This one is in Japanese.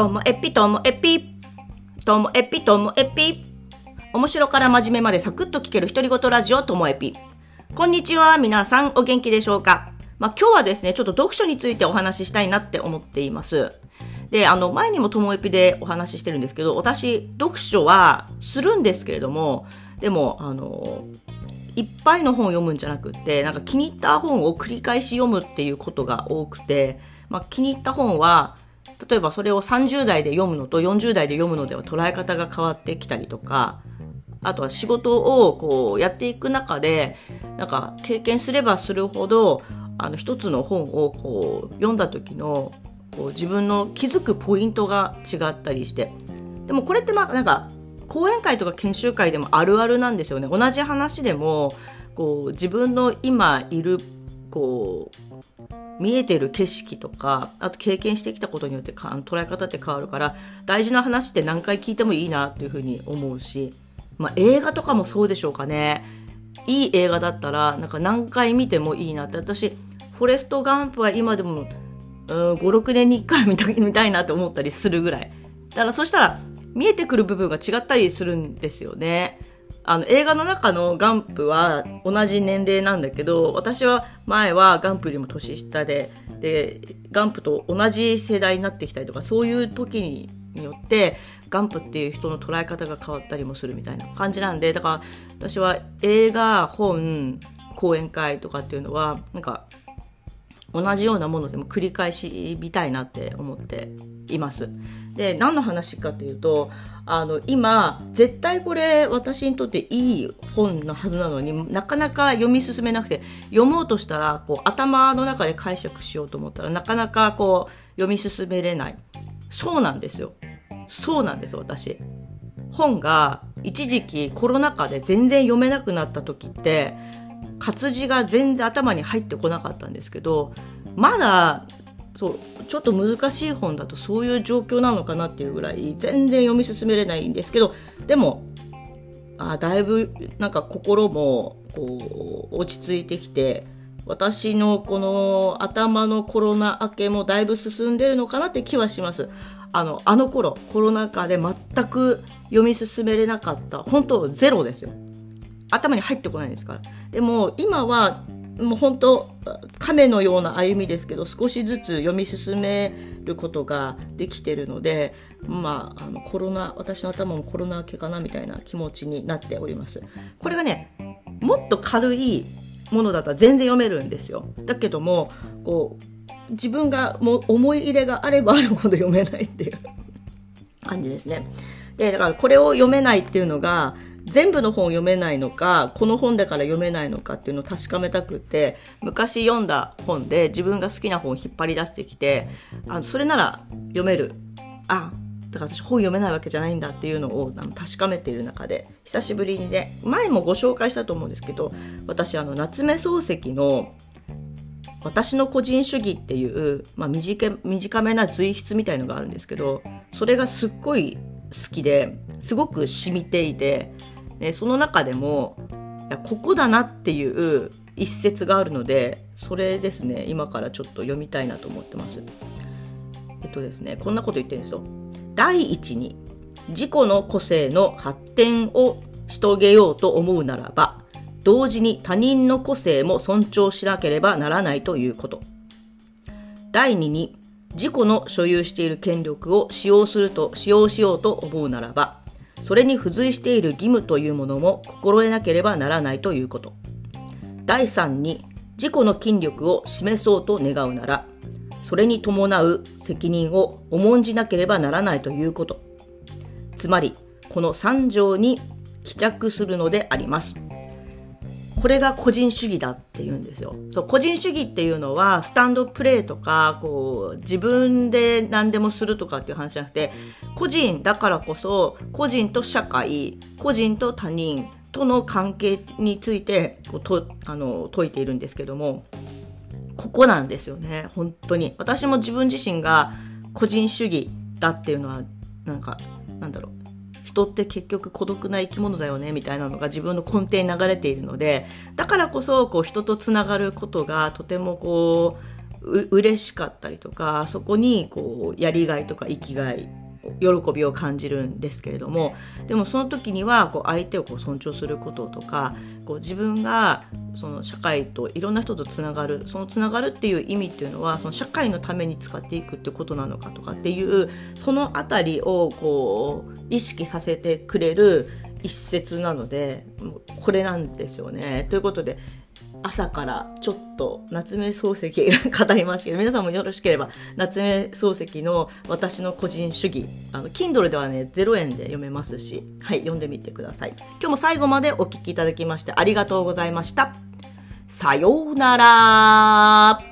ともえぴともえぴ。ともえぴともえぴ。面白から真面目までサクッと聞ける独り言ラジオともえぴ。こんにちは、皆さんお元気でしょうか？まあ、今日はですね、ちょっと読書についてお話ししたいなって思っています。で、あの、前にもともえぴでお話ししてるんですけど、私、読書はするんですけれども、でも、あの、いっぱいの本を読むんじゃなくて、なんか気に入った本を繰り返し読むっていうことが多くて、まあ、気に入った本は、例えばそれを30代で読むのと40代で読むのでは捉え方が変わってきたりとか、あとは仕事をこうやっていく中で、なんか経験すればするほど、あの一つの本をこう読んだ時のこう自分の気づくポイントが違ったりして。でもこれってまあなんか講演会とか研修会でもあるあるなんですよね。同じ話でも、こう自分の今いるこう見えてる景色とかあと経験してきたことによってか捉え方って変わるから大事な話って何回聞いてもいいなっていうふうに思うし、まあ、映画とかもそうでしょうかね。いい映画だったらなんか何回見てもいいなって。私フォレスト・ガンプは今でも56年に1回見た 見たいなって思ったりするぐらい。だからそしたら見えてくる部分が違ったりするんですよね。あの映画の中のガンプは同じ年齢なんだけど私は前はガンプよりも年下ででガンプと同じ世代になってきたりとかそういう時によってガンプっていう人の捉え方が変わったりもするみたいな感じなんでだから私は映画本講演会とかっていうのはなんか同じようなものでも繰り返し見たいなって思っています。で何の話かっていうとあの今絶対これ私にとっていい本のはずなのになかなか読み進めなくて読もうとしたらこう頭の中で解釈しようと思ったらなかなかこう読み進めれない。そうなんですよ。そうなんです私。本が一時期コロナ禍で全然読めなくなった時って活字が全然頭に入ってこなかったんですけどまだそうちょっと難しい本だとそういう状況なのかなっていうぐらい全然読み進めれないんですけどでもあだいぶなんか心もこう落ち着いてきて私のこの頭のコロナ明けもだいぶ進んでるのかなって気はします。あの、あの頃、コロナ禍で全く読み進めれなかった、本当ゼロですよ。頭に入ってこないですから。でも今はもう本当亀のような歩みですけど少しずつ読み進めることができてるのでまああのコロナ私の頭もコロナ明けかなみたいな気持ちになっております。これがねもっと軽いものだったら全然読めるんですよ。だけどもこう自分がもう思い入れがあればあるほど読めないっていう感じですね。でだからこれを読めないっていうのが全部の本を読めないのかこの本だから読めないのかっていうのを確かめたくて昔読んだ本で自分が好きな本を引っ張り出してきてあのそれなら読める。あだから私本読めないわけじゃないんだっていうのをあの確かめている中で久しぶりにね前もご紹介したと思うんですけど私あの夏目漱石の「私の個人主義」っていう、まあ短、短めな随筆みたいのがあるんですけどそれがすっごい好きですごく染みていてでその中でもやここだなっていう一節があるのでそれですね今からちょっと読みたいなと思ってます。えっとですねこんなこと言ってるんですよ。第一に自己の個性の発展をし遂げようと思うならば同時に他人の個性も尊重しなければならないということ。第二に自己の所有している権力を使用すると使用しようと思うならばそれに付随している義務というものも心得なければならないということ。第3に、自己の筋力を示そうと願うなら、それに伴う責任を重んじなければならないということ。つまり、この3条に帰着するのであります。これが個人主義だって言うんですよ。そう個人主義っていうのはスタンドプレーとかこう自分で何でもするとかっていう話じゃなくて個人だからこそ個人と社会個人と他人との関係についてこうとあの説いているんですけどもここなんですよね本当に私も自分自身が個人主義だっていうのはなんかなんだろう人って結局孤独な生き物だよねみたいなのが自分の根底に流れているのでだからこそこう人とつながることがとてもこうう嬉しかったりとかそこにこうやりがいとか生きがい喜びを感じるんですけれどもでもその時にはこう相手をこう尊重することとかこう自分がその社会といろんな人とつながるそのつながるっていう意味っていうのはその社会のために使っていくってことなのかとかっていうその辺りをこう意識させてくれる一節なのでこれなんですよね。ということで朝からちょっと夏目漱石語りますけど、皆さんもよろしければ、夏目漱石の私の個人主義、あの、Kindle ではね、0円で読めますし、はい、読んでみてください。今日も最後までお聴きいただきましてありがとうございました。さようなら